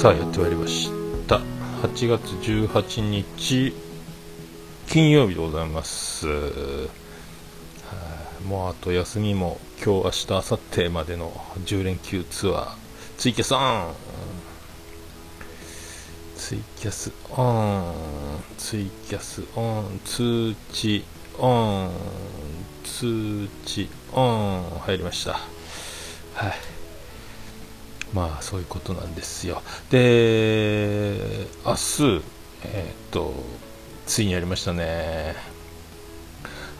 さあやってまいりました。8月18日金曜日でございます。もうあと休みも今日明日明後日までの10連休ツアー。ツイキャスオン。ツイキャスオン。ツイキャスオン。通知オン。通知オン。入りました。はい。まあそういうことなんですよで明日えー、っとついにやりましたね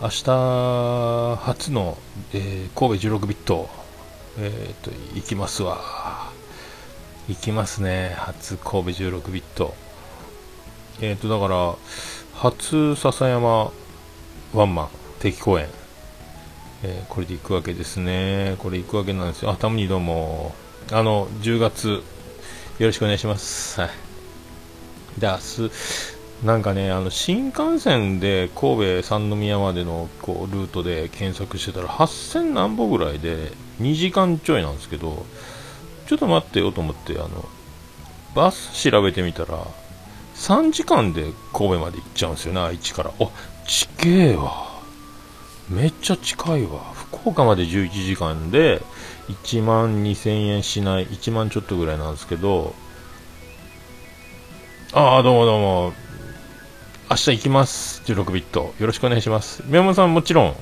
明日初の、えー、神戸16ビットえー、っと行きますわ行きますね初神戸16ビットえっとだから初笹山ワンマン定期公演え、これで行くわけですね。これ行くわけなんですよ。あ、たまにどうも。あの、10月、よろしくお願いします。はい。で、明日、なんかね、あの、新幹線で神戸三宮までの、こう、ルートで検索してたら、8000何歩ぐらいで、2時間ちょいなんですけど、ちょっと待ってよと思って、あの、バス調べてみたら、3時間で神戸まで行っちゃうんですよね、愛知から。あ、ちげえわ。めっちゃ近いわ。福岡まで11時間で、1万2000円しない、1万ちょっとぐらいなんですけど、ああ、どうもどうも。明日行きます。16ビット。よろしくお願いします。宮本さんもちろん、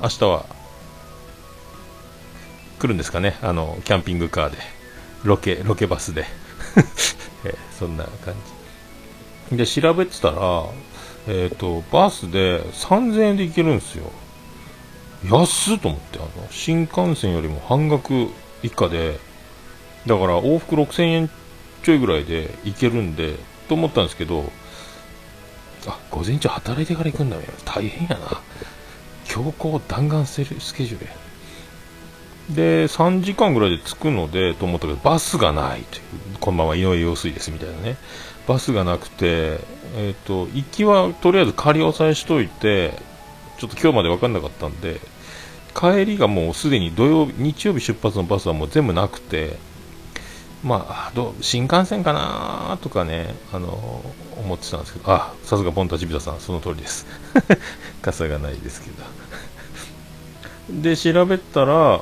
明日は、来るんですかね？あの、キャンピングカーで。ロケ、ロケバスで。えそんな感じ。で、調べてたら、えっ、ー、と、バスで3000円で行けるんですよ。安っと思ってあの新幹線よりも半額以下でだから往復6000円ちょいぐらいで行けるんでと思ったんですけどあ午前中働いてから行くんだよ大変やな。強行弾丸スケジュールや。で3時間ぐらいで着くのでと思ったけどバスがないというこんばんは井上陽水ですみたいなね。バスがなくて、えーと、行きはとりあえず仮押さえしといてちょっと今日まで分かんなかったんで帰りがもうすでに土曜日日曜日出発のバスはもう全部なくてまあど新幹線かなとかねあの思ってたんですけどあさすがボンタジビタさんその通りです。傘がないですけど。で調べたら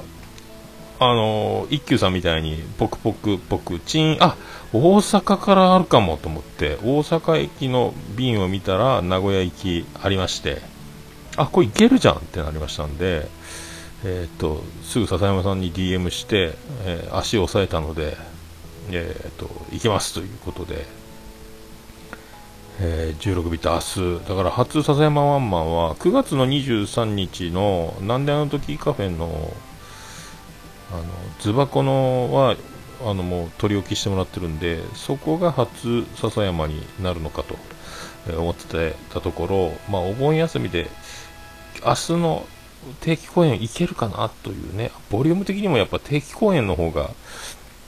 あの一休さんみたいにポクポクポクチンあ大阪からあるかもと思って大阪駅の便を見たら名古屋行きありましてあこれいけるじゃんってなりましたんでえーと、すぐ笹山さんに DM して、えー、足を押さえたので、えーと、行きますということで、えー、16ビット明日、だから初笹山ワンマンは9月の23日のなんであの時カフェのあのズバコのはあのもう取り置きしてもらってるんでそこが初笹山になるのかと、思ってたところ、まあ、お盆休みで明日の定期公演いけるかなというね、ボリューム的にもやっぱ定期公演の方が、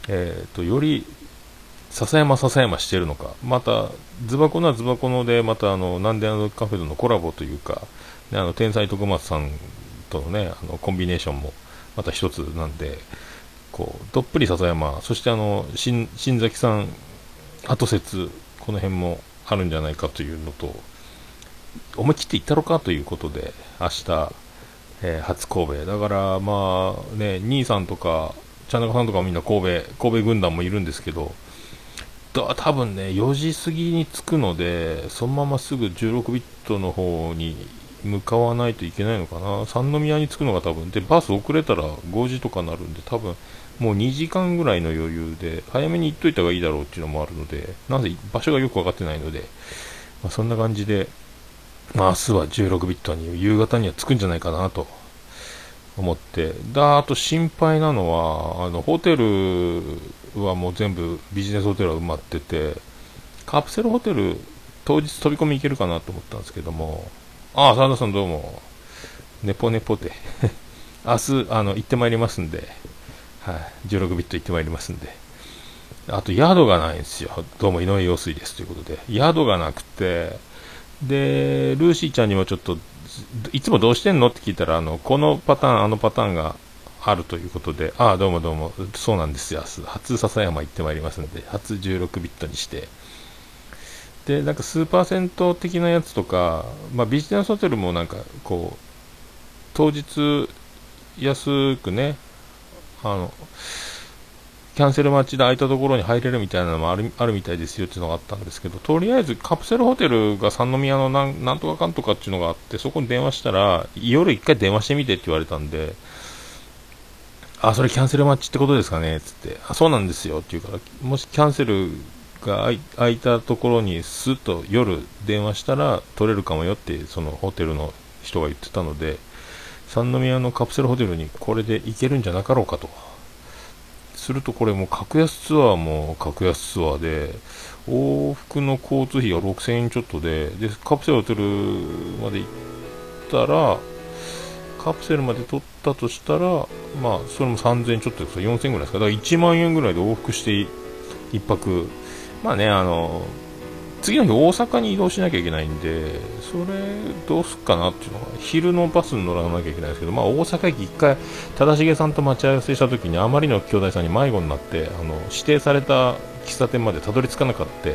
えーと、より笹山笹山してるのか、また、ズバコのはズバコので、またあの、なんであのカフェとのコラボというか、ね、あの、天才徳松さんとのね、あの、コンビネーションも、また一つなんで、こう、どっぷり笹山、そしてあの、新、新崎さん、後説、この辺もあるんじゃないかというのと、思い切って行ったろかということで、明日、えー、初神戸。だからまあね兄さんとか茶中さんとかみんな神戸神戸軍団もいるんですけどだ多分ね4時過ぎに着くのでそのまますぐ16ビットの方に向かわないといけないのかな。三宮に着くのが多分。でバス遅れたら5時とかなるんで多分もう2時間ぐらいの余裕で早めに行っといた方がいいだろうっていうのもあるのでなぜ場所がよく分かってないので、まあ、そんな感じでまあ、明日は16ビットに夕方には着くんじゃないかなと思って。だあと心配なのはあのホテルはもう全部ビジネスホテルは埋まっててカプセルホテル当日飛び込み行けるかなと思ったんですけどもああ澤田さんどうも。ネポネポで。明日あの行ってまいりますんで、はい、16ビット行ってまいりますんで。あと宿がないんですよ。どうも井上陽水ですということで。宿がなくてで、ルーシーちゃんにもちょっと、いつもどうしてんの？って聞いたら、あの、このパターン、あのパターンがあるということで、ああ、どうもどうも、そうなんですよ、初笹山行ってまいりますんで、初16ビットにして、で、なんか数パーセント的なやつとか、まあ、ビジネスホテルもなんか、こう、当日、安くね、あの、キャンセル待ちで空いたところに入れるみたいなのもあるあるみたいですよっていうのがあったんですけど、とりあえずカプセルホテルが三宮のなんなんとかかんとかっていうのがあって、そこに電話したら、夜一回電話してみてって言われたんで、あ、それキャンセル待ちってことですかねつって、あ、そうなんですよって言うから、もしキャンセルが空いたところにスッと夜電話したら取れるかもよってそのホテルの人が言ってたので三宮のカプセルホテルにこれで行けるんじゃなかろうかと。するとこれも格安ツアーも格安ツアーで往復の交通費が6000円ちょっとででカプセルを取るまで行ったらカプセルまで取ったとしたらまあそれも3000円ちょっとです4000円ぐらいですか。だから1万円ぐらいで往復して1泊。まあね、あの、次の日大阪に移動しなきゃいけないんで、それどうすっかなっていうのは、昼のバスに乗らなきゃいけないんですけど、まあ大阪駅一回、忠重さんと待ち合わせした時にあまりの兄弟さんに迷子になって、あの、指定された喫茶店までたどり着かなかった。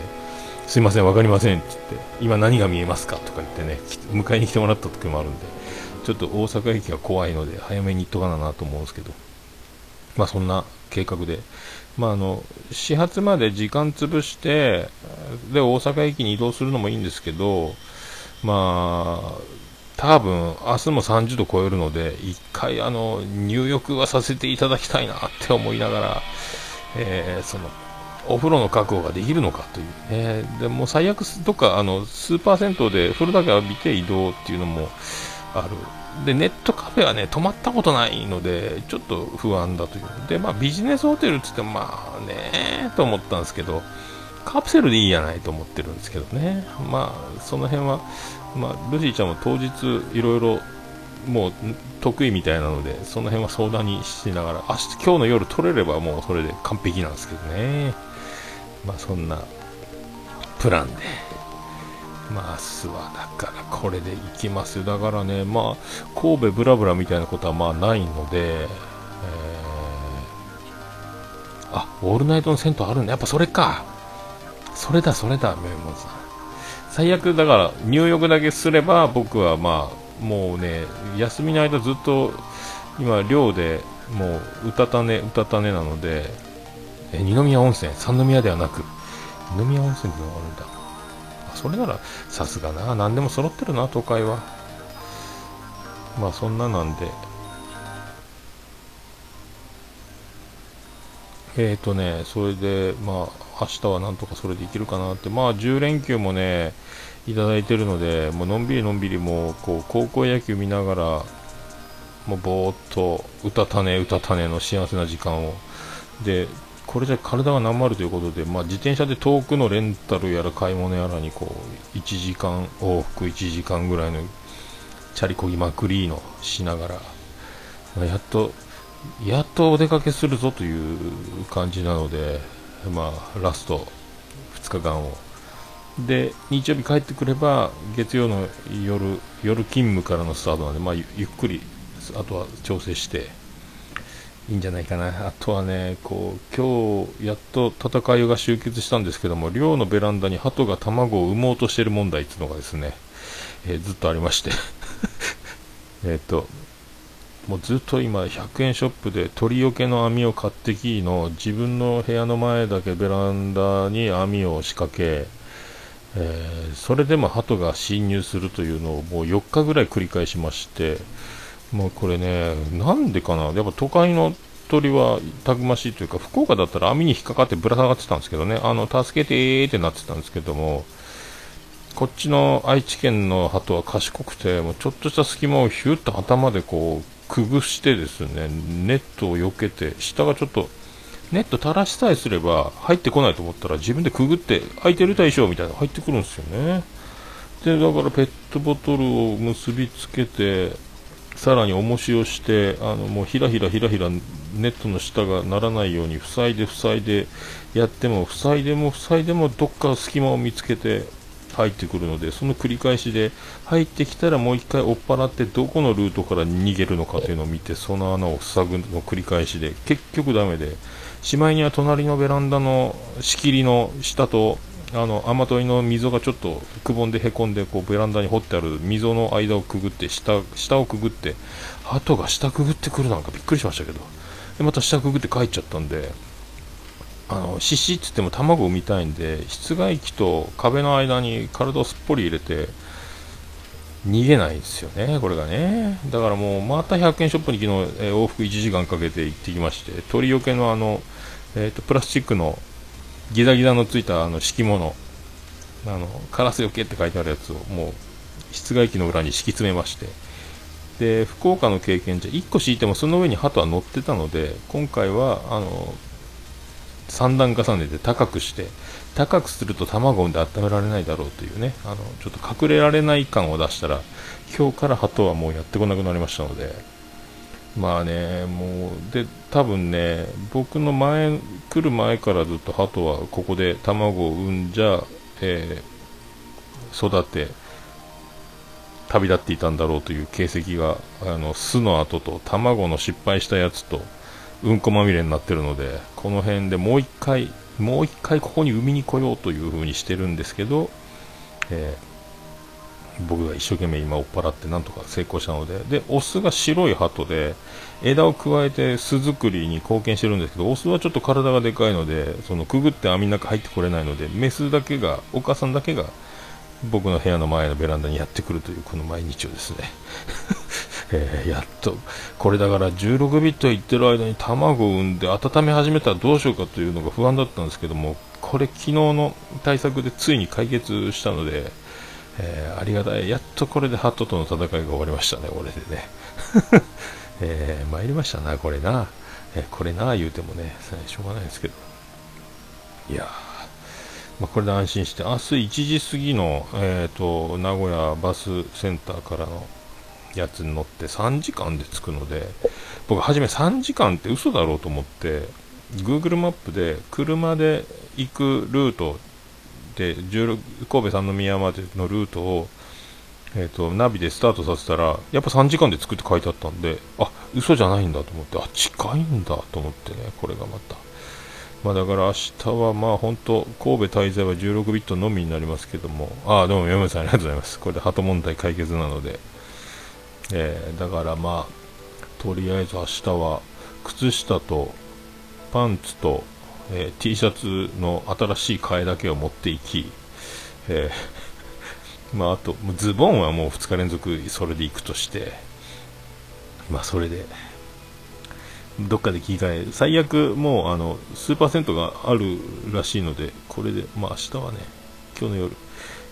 すいません、わかりませんって言って、今何が見えますかとか言ってね、迎えに来てもらった時もあるんで、ちょっと大阪駅が怖いので、早めに行っとかななと思うんですけど、まあそんな計画で、まあ、あの始発まで時間潰してで大阪駅に移動するのもいいんですけど、まあ、多分明日も30度超えるので1回あの入浴はさせていただきたいなって思いながら、えー、そのお風呂の確保ができるのかという、え、でも最悪どっかあのスーパー銭湯で風呂だけ浴びて移動っていうのもある。で、ネットカフェはね、泊まったことないので、ちょっと不安だという。で、まあ、ビジネスホテルって言っても、まあね、と思ったんですけど、カプセルでいいやないと思ってるんですけどね。まあ、その辺は、まあ、ルシーちゃんも当日、いろいろ、もう、得意みたいなので、その辺は相談にしながら、明日、今日の夜取れればもうそれで完璧なんですけどね。まあ、そんな、プランで。まあ、明日はだからこれで行きますよ。だからね、まあ、神戸ブラブラみたいなことはまあないので、えー、あ、オールナイトの銭湯あるんだ。やっぱそれか。それだ、それだ、メモさん。最悪、だから、入浴だけすれば、僕はまあ、もうね、休みの間ずっと、今、寮で、もう、うたたね、うたたねなので、え、二宮温泉、三宮ではなく、二宮温泉ってのがあるんだ。それならさすがな。何でも揃ってるな都会は。まあそんななんで。えっ、ー、とねそれでまあ明日はなんとかそれでいけるかなって。まあ10連休もねいただいてるのでもうのんびりのんびりもうこう高校野球見ながらもうぼーっと歌たね歌たねの幸せな時間を。でこれじゃ体がなまるということで、まあ、自転車で遠くのレンタルやら買い物やらにこう1時間往復1時間ぐらいのチャリこぎまくりのしながら、やっとやっとお出かけするぞという感じなので、まあ、ラスト2日間を。で日曜日帰ってくれば月曜の夜夜勤務からのスタートなので、まあ、ゆっくりあとは調整して。いいんじゃないかな、あとはね、こう今日やっと戦いが終結したんですけども、寮のベランダに鳩が卵を産もうとしている問題っていうのがですね、えー、ずっとありまして。えっと、もうずっと今、100円ショップで鳥よけの網を買ってきの、自分の部屋の前だけベランダに網を仕掛け、えー、それでも鳩が侵入するというのをもう4日ぐらい繰り返しまして、もうこれね、なんでかな、やっぱ都会の鳥はたくましいというか、福岡だったら網に引っかかってぶら下がってたんですけどね、あの助けてーってなってたんですけども、こっちの愛知県の鳩は賢くて、もうちょっとした隙間をヒュッと頭でこうくぐしてですね、ネットを避けて、下がちょっと、ネット垂らしさえすれば入ってこないと思ったら自分でくぐって空いてる対象みたいな入ってくるんですよね。で、だからペットボトルを結びつけて、さらに重しをしてあのもうひらひらひらひらネットの下がならないように塞いで塞いでやっても塞いでも塞いでもどっか隙間を見つけて入ってくるのでその繰り返しで入ってきたらもう1回追っ払ってどこのルートから逃げるのかというのを見てその穴を塞ぐの繰り返しで結局ダメでしまいには隣のベランダの仕切りの下とあの雨どいの溝がちょっとくぼんでへこんでこうベランダに掘ってある溝の間をくぐって下下をくぐって鳩が下くぐってくるなんかびっくりしましたけどでまた下くぐって帰っちゃったんであの獅子っつっても卵を産みたいんで室外機と壁の間に体をすっぽり入れて逃げないんですよね、これがね。だからもう、また100円ショップに昨日、えー、往復1時間かけて行ってきまして、鳥よけのあの、えーと、プラスチックのギザギザのついたあの敷物、あのカラスよけって書いてあるやつをもう室外機の裏に敷き詰めまして、で福岡の経験じゃ1個敷いてもその上に鳩は乗ってたので、今回はあの3段重ねて高くして高くすると卵を産んで温められないだろうというねあのちょっと隠れられない感を出したら今日から鳩はもうやってこなくなりましたので。まあねもうで多分ね僕の前来る前からずっと鳩はここで卵を産んじゃ、えー、育て旅立っていたんだろうという形跡があの巣の跡と卵の失敗したやつとうんこまみれになってるのでこの辺でもう一回もう一回ここに海に来ようという風にしてるんですけど、えー、僕が一生懸命今追っ払ってなんとか成功したのででオスが白い鳩で枝を加えて巣作りに貢献してるんですけどオスはちょっと体がでかいのでそのくぐって網の中入ってこれないのでメスだけがお母さんだけが僕の部屋の前のベランダにやってくるというこの毎日をですね。えー、やっと、これだから16ビットいってる間に卵を産んで温め始めたらどうしようかというのが不安だったんですけども、これ昨日の対策でついに解決したので、えー、ありがたい。やっとこれでハットとの戦いが終わりましたね、俺でね。えー、参りましたな、これな。えー、これな、言うてもね、しょうがないですけど。いやまあ、これで安心して、明日1時過ぎの、えーと名古屋バスセンターからのやつに乗って3時間で着くので僕初め3時間って嘘だろうと思って Google マップで車で行くルートで神戸三宮までのルートをえーと、ナビでスタートさせたらやっぱ3時間で着くって書いてあったんであ嘘じゃないんだと思ってあ近いんだと思ってねこれがまた。まあだから明日はまあ本当神戸滞在は16ビットのみになりますけども。ああどうも山さんありがとうございます。これで鳩問題解決なので。えー、だからまあとりあえず明日は靴下とパンツと、えー、T シャツの新しい替えだけを持っていき、えー、まあ、あとズボンはもう2日連続それで行くとしてまあそれでどっかで着替え最悪もうあのスーパー銭湯があるらしいのでこれでまあ明日はね今日の夜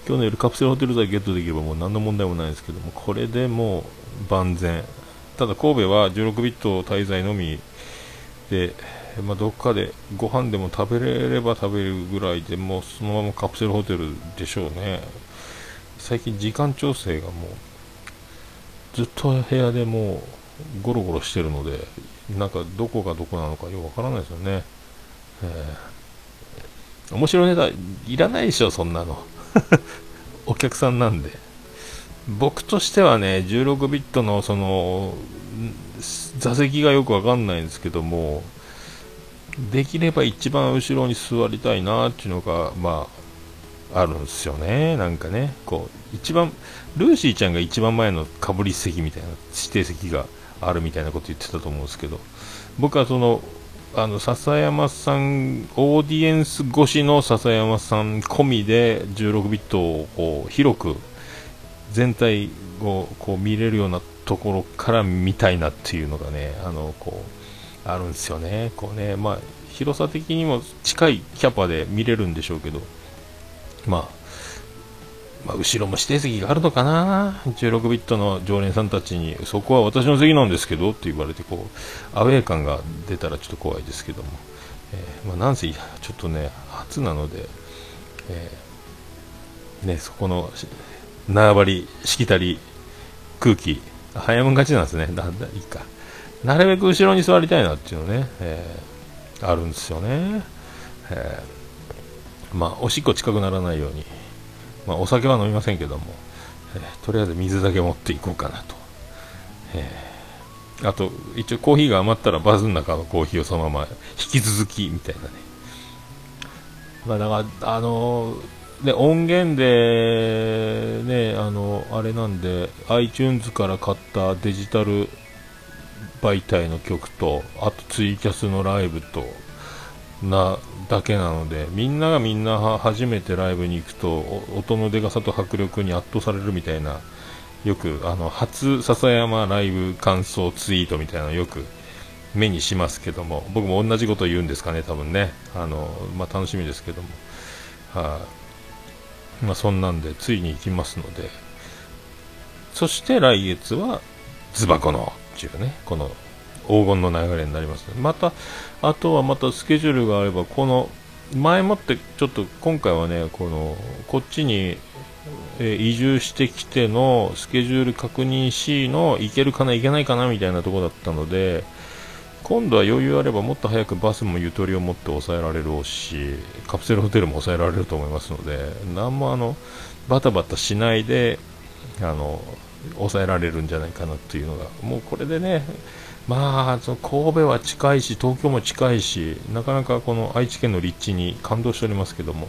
今日の夜カプセルホテル代ゲットできればもう何の問題もないですけどもこれでもう万全。ただ神戸は16ビット滞在のみで、まあ、どっかでご飯でも食べれれば食べるぐらいでもうそのままカプセルホテルでしょうね。最近時間調整がもうずっと部屋でもうゴロゴロしてるのでなんかどこがどこなのかよくわからないですよね、えー、面白いネタいらないでしょそんなの。お客さんなんで。僕としてはね、16ビットのその座席がよくわかんないんですけども、できれば一番後ろに座りたいなっていうのが、まあ、あるんですよね、なんかね、こう一番ルーシーちゃんが一番前のかぶり席みたいな指定席があるみたいなこと言ってたと思うんですけど、僕はそのあの笹山さん、オーディエンス越しの笹山さん込みで16ビットをこう広く全体をこう見れるようなところから見たいなっていうのがね、あのこうあるんですよね、こうねまあ、広さ的にも近いキャパで見れるんでしょうけど、まあ、まあ、後ろも指定席があるのかな、16ビットの常連さんたちに、そこは私の席なんですけどって言われてこう、アウェー感が出たらちょっと怖いですけども、えー、まあ、なんせちょっとね、初なので、えー、ね、そこの縄張り、しきたり、空気、早めがちなんですね。だんだんいいか。なるべく後ろに座りたいなっていうのね、えー、あるんですよね。えー、まあ、おしっこ近くならないように、まあ、お酒は飲みませんけども、えー、とりあえず水だけ持っていこうかなと、えー、あと一応コーヒーが余ったらバズの中のコーヒーをそのまま引き続きみたいなね。まあだからあのー、ね音源でねあのあれなんで iTunes から買ったデジタル媒体の曲とあとツイキャスのライブとなだけなのでみんながみんな初めてライブに行くと音のでかさと迫力に圧倒されるみたいなよくあの初笹山ライブ感想ツイートみたいなのよく目にしますけども僕も同じこと言うんですかね多分ね。あの、まあ、楽しみですけども。はあ、まあ、そんなんでついに行きますので。そして来月はズバコの。っていうねこの黄金の流れになります、またあとはまたスケジュールがあればこの前もってちょっと今回はねこのこっちに、え移住してきてのスケジュール確認しの行けるかな行けないかなみたいなところだったので今度は余裕あればもっと早くバスもゆとりを持って抑えられるしカプセルホテルも抑えられると思いますので何もあのバタバタしないであの抑えられるんじゃないかなというのがもうこれでねまあ、その神戸は近いし、東京も近いし、なかなかこの愛知県の立地に感動しておりますけども、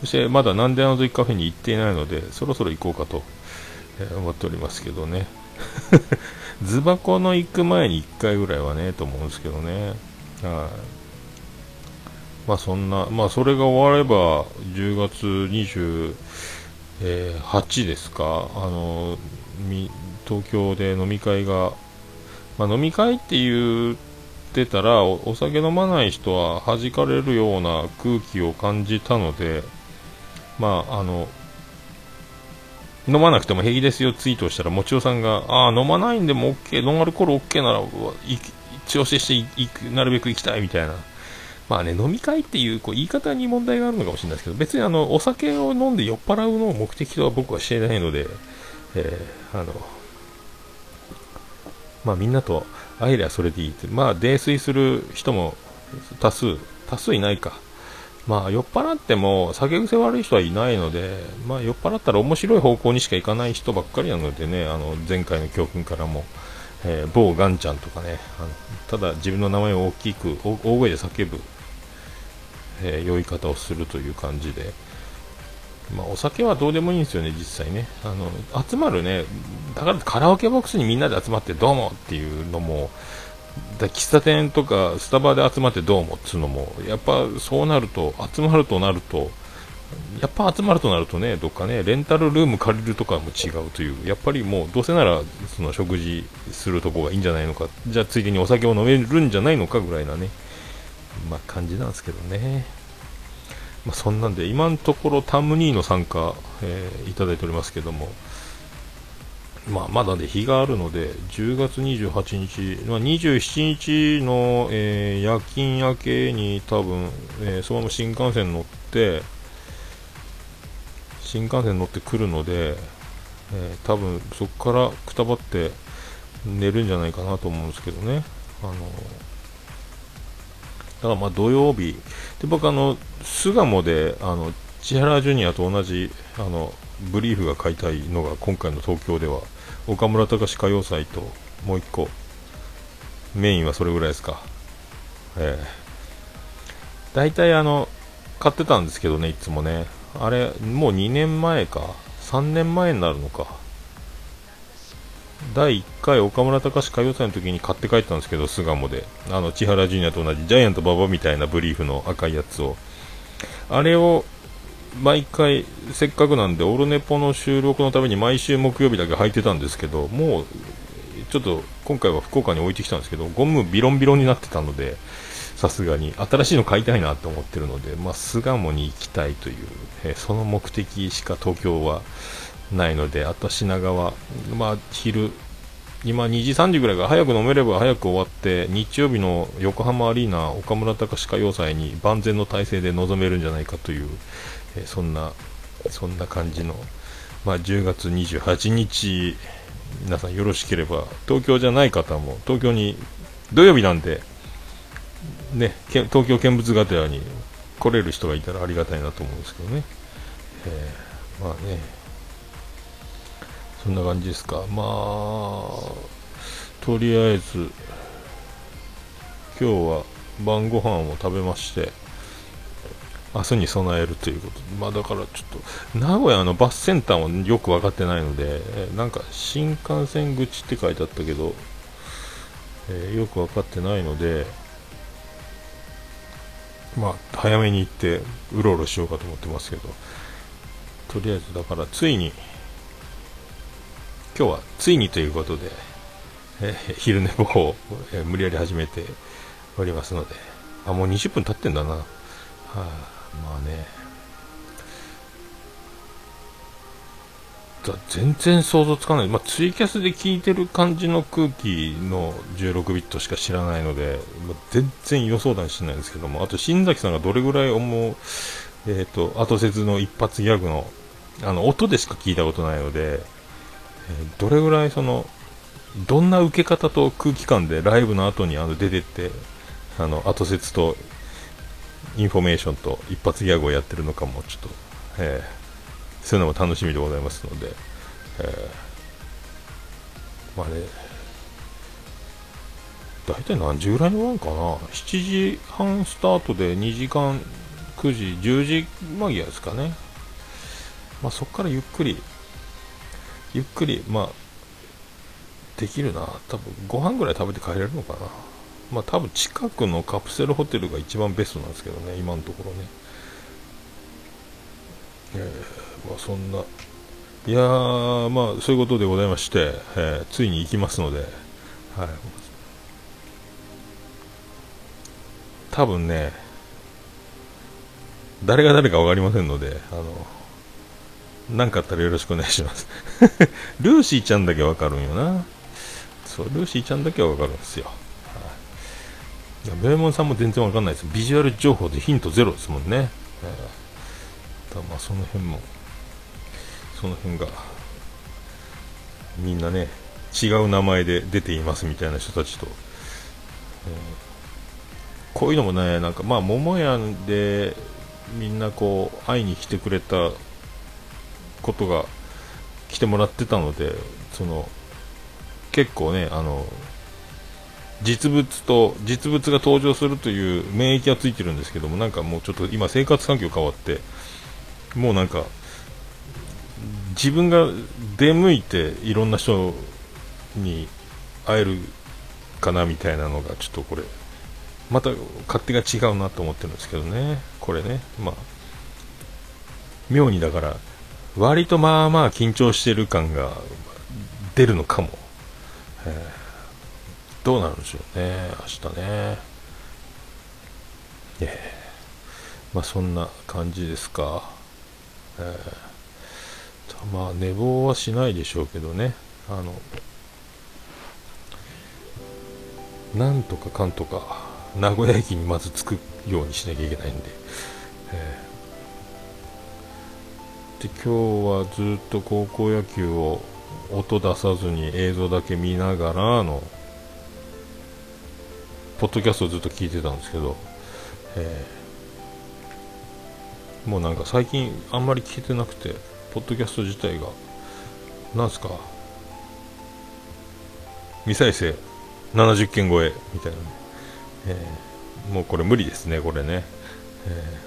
そしてまだなんであの時カフェに行っていないので、そろそろ行こうかと、え、思っておりますけどね。ズバコの行く前に1回ぐらいはね、と思うんですけどね。はい。まあそんな、まあそれが終われば、10月28ですか、あの、東京で飲み会がまあ、飲み会って言ってたらお、酒飲まない人は弾かれるような空気を感じたので、まあ、あの、飲まなくても平気ですよツイートしたら、もちおさんが、ああ、飲まないんでも OK、ノンアルコール OK なら、調整していく、なるべく行きたいみたいな。まあね、飲み会っていうこう言い方に問題があるのかもしれないですけど、別にあの、お酒を飲んで酔っ払うのを目的とは僕はしていないので、えー、あの、まあ、みんなと会えりゃそれでいいって、まあ、泥酔する人も多数、多数いないか。まあ、酔っ払っても酒癖悪い人はいないので、まあ、酔っ払ったら面白い方向にしか行かない人ばっかりなのでね、あの前回の教訓からも、えー、某ガンちゃんとかね、あのただ自分の名前を大きく、大声で叫ぶ、えー、酔い方をするという感じで、まあ、お酒はどうでもいいんですよね、実際ね。あの集まるね、だからカラオケボックスにみんなで集まってどうもっていうのも、だ喫茶店とかスタバで集まってどうもっていうのも、やっぱそうなると、集まるとなると、やっぱ集まるとなるとね、どっかね、レンタルルーム借りるとかも違うという、やっぱりもうどうせならその食事するとこがいいんじゃないのか、じゃあついでにお酒を飲めるんじゃないのかぐらいなね、まあ感じなんですけどね。まあ、そんなんで、今のところタムニーの参加、えー、いただいておりますけども、まあ、まだね、日があるので、10月28日、まあ、27日の、えー、夜勤明けに多分、えー、そのまま新幹線乗って、新幹線乗ってくるので、えー、多分そこからくたばって寝るんじゃないかなと思うんですけどね。あのだからまあ土曜日、で僕あの、巣鴨であの千原ジュニアと同じあのブリーフが買いたいのが今回の東京では岡村隆史歌謡祭ともう1個メインはそれぐらいですか。えー、大体あの買ってたんですけどね、いつもね、あれ、もう2年前か、3年前になるのか、第1回岡村隆史歌謡祭の時に買って帰ったんですけど、巣鴨で。あの、千原ジュニアと同じジャイアント馬場みたいなブリーフの赤いやつを。あれを、毎回、せっかくなんで、オルネポの収録のために毎週木曜日だけ履いてたんですけど、もう、ちょっと今回は福岡に置いてきたんですけど、ゴムビロンビロンになってたので、さすがに、新しいの買いたいなと思ってるので、まあ、巣鴨に行きたいという、えその目的しか東京はないので、あと品川、まあ、昼、今2時、3時ぐらいが早く飲めれば早く終わって、日曜日の横浜アリーナ岡村隆史歌謡祭に万全の体制で臨めるんじゃないかという、えー、そんな、そんな感じの、まあ、10月28日、皆さんよろしければ、東京じゃない方も、東京に、土曜日なんで、ね、東京見物がてらに来れる人がいたらありがたいなと思うんですけどね。えーまあね。そんな感じですか。まあとりあえず今日は晩ご飯を食べまして明日に備えるということで、まあだからちょっと、名古屋のバスセンターもよく分かってないので、なんか新幹線口って書いてあったけど、えー、よく分かってないので、まあ早めに行ってうろうろしようかと思ってますけど、とりあえずだからついに、今日はついにということで、えー、昼寝歩行を、えー、無理やり始めておりますので、あ、もう20分経ってんだな。はあまあね。全然想像つかない、まあ、ツイキャスで聞いてる感じの空気の16ビットしか知らないので、まあ、全然予想だにしないんですけども、あと新崎さんがどれぐらい思う、えーと、後説の一発ギャグのあの音でしか聞いたことないので、どれぐらいそのどんな受け方と空気感でライブの後にあの出てってあの後説とインフォメーションと一発ギャグをやってるのかもちょっと、えー、そういうのも楽しみでございますので、えー、まあね大体何時ぐらいのワンかな？7時半スタートで2時間9時10時間際ですかね。まあそこからゆっくりゆっくりまあできるな多分ご飯ぐらい食べて帰れるのかなまあ多分近くのカプセルホテルが一番ベストなんですけどね、今のところね。えー、まあそんな、いやー、まあそういうことでございまして、えー、ついに行きますので、はい。多分ね、誰が誰か分かりませんので、あの、何かあったらよろしくお願いします。ルーシーちゃんだけ分かるんよな。そう、ルーシーちゃんだけは分かるんですよ。いベーモンさんも全然わかんないですビジュアル情報でヒントゼロですもんね、えー、だまあその辺もその辺がみんなね違う名前で出ていますみたいな人たちと、えー、こういうのもねなんかまあ桃屋でみんなこう会いに来てくれたことが来てもらってたのでその結構ねあの実物と実物が登場するという免疫がついてるんですけどもなんかもうちょっと今生活環境変わってもうなんか自分が出向いていろんな人に会えるかなみたいなのがちょっとこれまた勝手が違うなと思ってるんですけどねこれね。まあ妙にだから割とまあまあ緊張してる感が出るのかも、えーどうなるんでしょうね、明日ね。えー、まあそんな感じですか。えー、まあ寝坊はしないでしょうけどね、あの、なんとかかんとか、名古屋駅にまず着くようにしなきゃいけないんで、えー、で今日はずっと高校野球を音出さずに映像だけ見ながらのポッドキャストをずっと聞いてたんですけど、えー、もうなんか最近あんまり聞いてなくて、ポッドキャスト自体が、なんすか、未再生70件超えみたいな、えー、もうこれ無理ですね、これね。え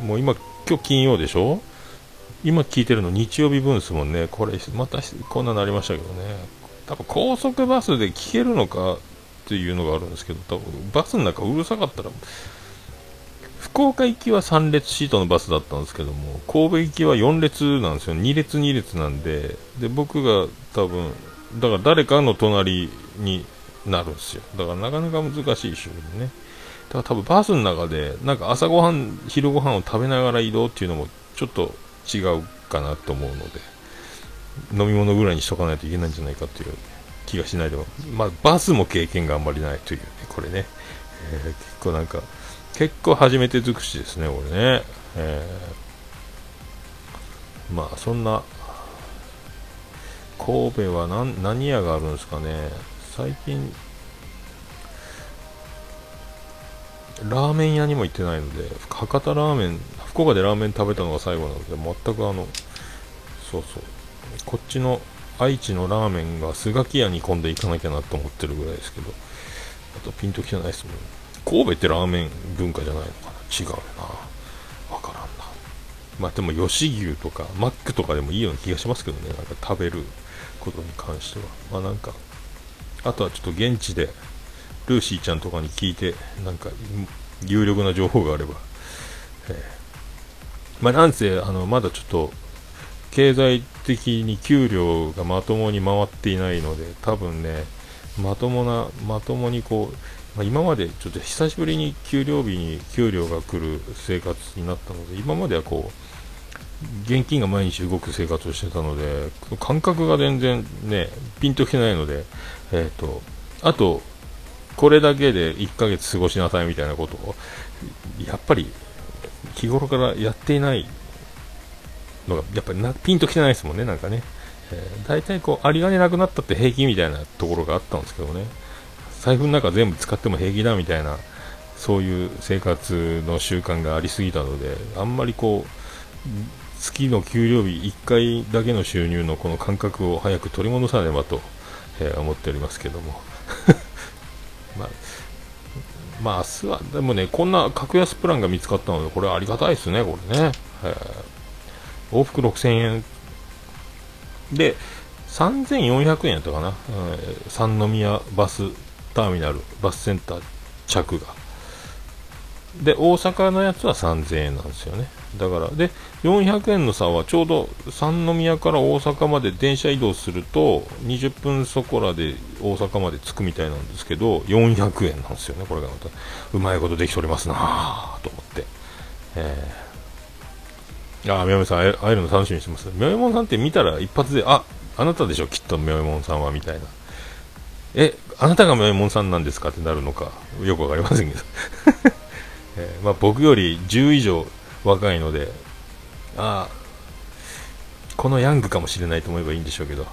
ー、もう今、今日金曜でしょ？今聞いてるの日曜日分ですもんね。これ、またこんなになりましたけどね。多分高速バスで聞けるのかっていうのがあるんですけど、多分バスの中うるさかったら、福岡行きは3列シートのバスだったんですけども、神戸行きは4列なんですよ。2列2列なんで、で、僕が多分、だから誰かの隣になるんですよ。だからなかなか難しい仕事ね。だから多分バスの中で、なんか朝ごはん、昼ごはんを食べながら移動っていうのもちょっと違うかなと思うので、飲み物ぐらいにしとかないといけないんじゃないかという気がしないでも、まあ、バスも経験があんまりないというね、これね、えー、結構なんか、結構初めて尽くしですね、これね。えー、まあ、そんな、神戸は何何屋があるんですかね。最近、ラーメン屋にも行ってないので、博多ラーメン、福岡でラーメン食べたのが最後なので全くあのそうそう。こっちの愛知のラーメンがスガキ屋に今度行かなきゃなと思ってるぐらいですけどあとピンときてないですもん。神戸ってラーメン文化じゃないのかな。違うな。わからんな。まあでも吉牛とかマックとかでもいいような気がしますけどね。なんか食べることに関しては。まあなんかあとはちょっと現地でルーシーちゃんとかに聞いてなんか有力な情報があれば、えー、まあなんせあのまだちょっと経済的に給料がまともに回っていないので多分ねまともなまともにこうまあ、今までちょっと久しぶりに給料日に給料が来る生活になったので今まではこう現金が毎日動く生活をしてたので感覚が全然ねピンときてないので、えーと、あとこれだけで1ヶ月過ごしなさいみたいなことをやっぱり日頃からやっていないのがやっぱりなピンときてないですもんねなんかね、えー、大体こう有り金なくなったって平気みたいなところがあったんですけどね。財布の中全部使っても平気だみたいなそういう生活の習慣がありすぎたのであんまりこう月の給料日1回だけの収入のこの感覚を早く取り戻さねばと、えー、思っておりますけども。まあまあ明日はでもねこんな格安プランが見つかったのでこれはありがたいですねこれね、えー、往復6000円。で3400円やったかな、三宮バスターミナル、バスセンター着が。で、大阪のやつは3000円なんですよね。だから、で、400円の差はちょうど三宮から大阪まで電車移動すると、20分そこらで大阪まで着くみたいなんですけど、400円なんですよね。これがまた、うまいことできておりますなぁ、と思って。えー、あ、みやめさん、会えるの楽しみにしてます。みやめさんって見たら一発で、あ、あなたでしょ、きっとみやめさんは、みたいな。え、あなたが名門さんなんですかってなるのか、よくわかりませんけど、えー、まあ、僕より10以上若いので、あ、このヤングかもしれないと思えばいいんでしょうけど、はい、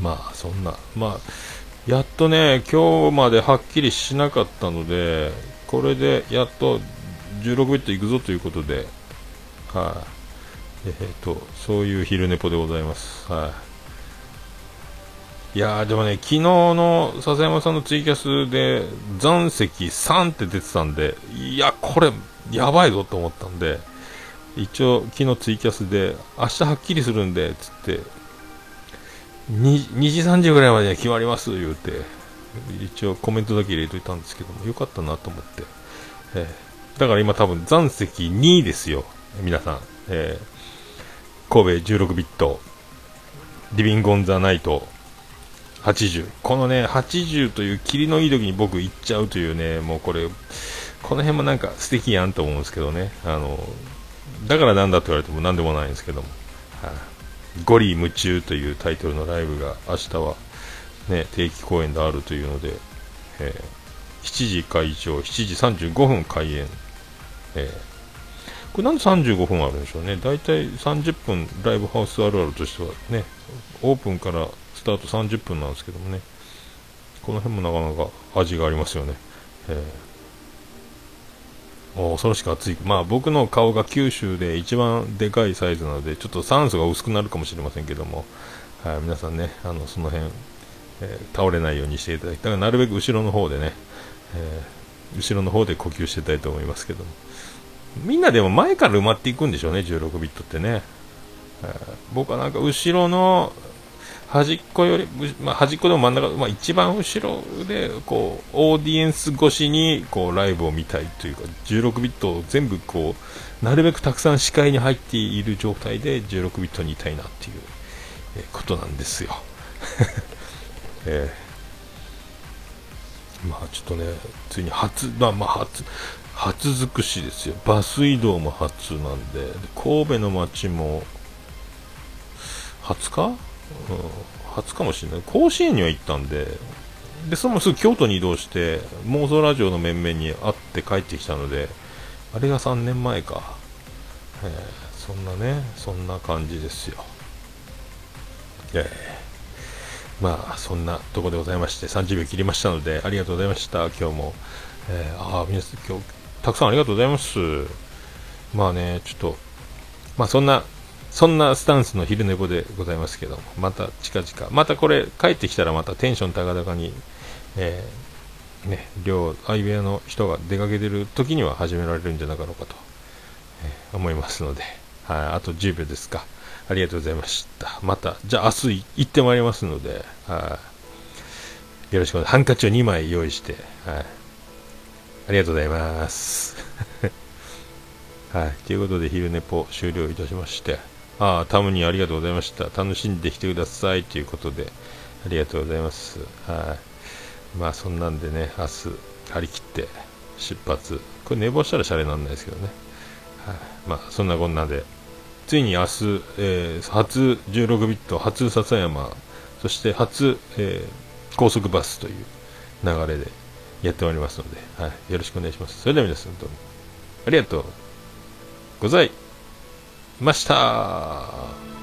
まあ、そんな、まあ、やっとね、今日まではっきりしなかったので、これでやっと16ビットいくぞということで、はい、えっ、ー、と、そういう昼寝ぽでございます。はい、いやでもね、昨日の笹山さんのツイキャスで、残席3って出てたんで、いや、これ、やばいぞと思ったんで、一応、昨日ツイキャスで、明日はっきりするんで、つって、2, 2時、3時ぐらいまで決まります、言うて、一応コメントだけ入れといたんですけども、よかったなと思って、えー、だから今多分残席2位ですよ、皆さん。えー、神戸16ビット、リビングオンザナイト、80このね80という霧のいい時に僕行っちゃうというねもうこれこの辺もなんか素敵やんと思うんですけどね。あのだからなんだと言われても何でもないんですけども、はあ、ゴリ夢中というタイトルのライブが明日はね定期公演であるというので、えー、7時会場7時35分開演、えー、これなんで35分あるんでしょうね。大体30分ライブハウスあるあるとしてはねオープンからタート30分なんですけどもね。この辺もなかなか味がありますよね、えー、恐ろしく暑い。まあ僕の顔が九州で一番でかいサイズなのでちょっと酸素が薄くなるかもしれませんけども、はい、皆さんねあのその辺、えー、倒れないようにしていただきたいなるべく後ろの方でね、えー、後ろの方で呼吸していたいと思いますけども。みんなでも前から埋まっていくんでしょうね16ビットってね、僕はなんか後ろの端っこより、まあ、端っこでも真ん中、まあ、一番後ろでこうオーディエンス越しにこうライブを見たいというか16ビットを全部こうなるべくたくさん視界に入っている状態で16ビットにいたいなっていう、ことなんですよ。えー、まあちょっとね、ついに初、まあ、まあ初、初尽くしですよ。バス移動も初なんで、神戸の街も初か、初かもしれない。甲子園には行ったんででそのすぐ京都に移動して妄想ラジオの面々に会って帰ってきたのであれが3年前か、えー、そんなねそんな感じですよ。えー、まあそんなとこでございまして30秒切りましたのでありがとうございました。今日も、えー、ああ皆さん今日たくさんありがとうございます。まあね、ちょっと、まあそんな、そんなスタンスの昼寝ぼでございますけども、また近々、またこれ帰ってきたらまたテンション高々に、えー、ね、両相部屋の人が出かけてる時には始められるんじゃなかろうかと、えー、思いますので、はい、あと10秒ですか。ありがとうございました。また、じゃあ明日行ってまいりますので、はい、よろしくお願いします。ハンカチを2枚用意して、はい、ありがとうございます。はい、ということで、昼寝ぽ終了いたしまして、ああ、タムにありがとうございました。楽しんできてくださいということで、ありがとうございます。はい。まあ、そんなんでね、明日、張り切って出発。これ寝坊したらシャレなんないですけどね。はい。まあ、そんなこんなで、ついに明日、えー、初16ビット、初笹山、そして初、えー、高速バスという流れでやっておりますので、はい、よろしくお願いします。それでは皆さんどうもありがとうございました。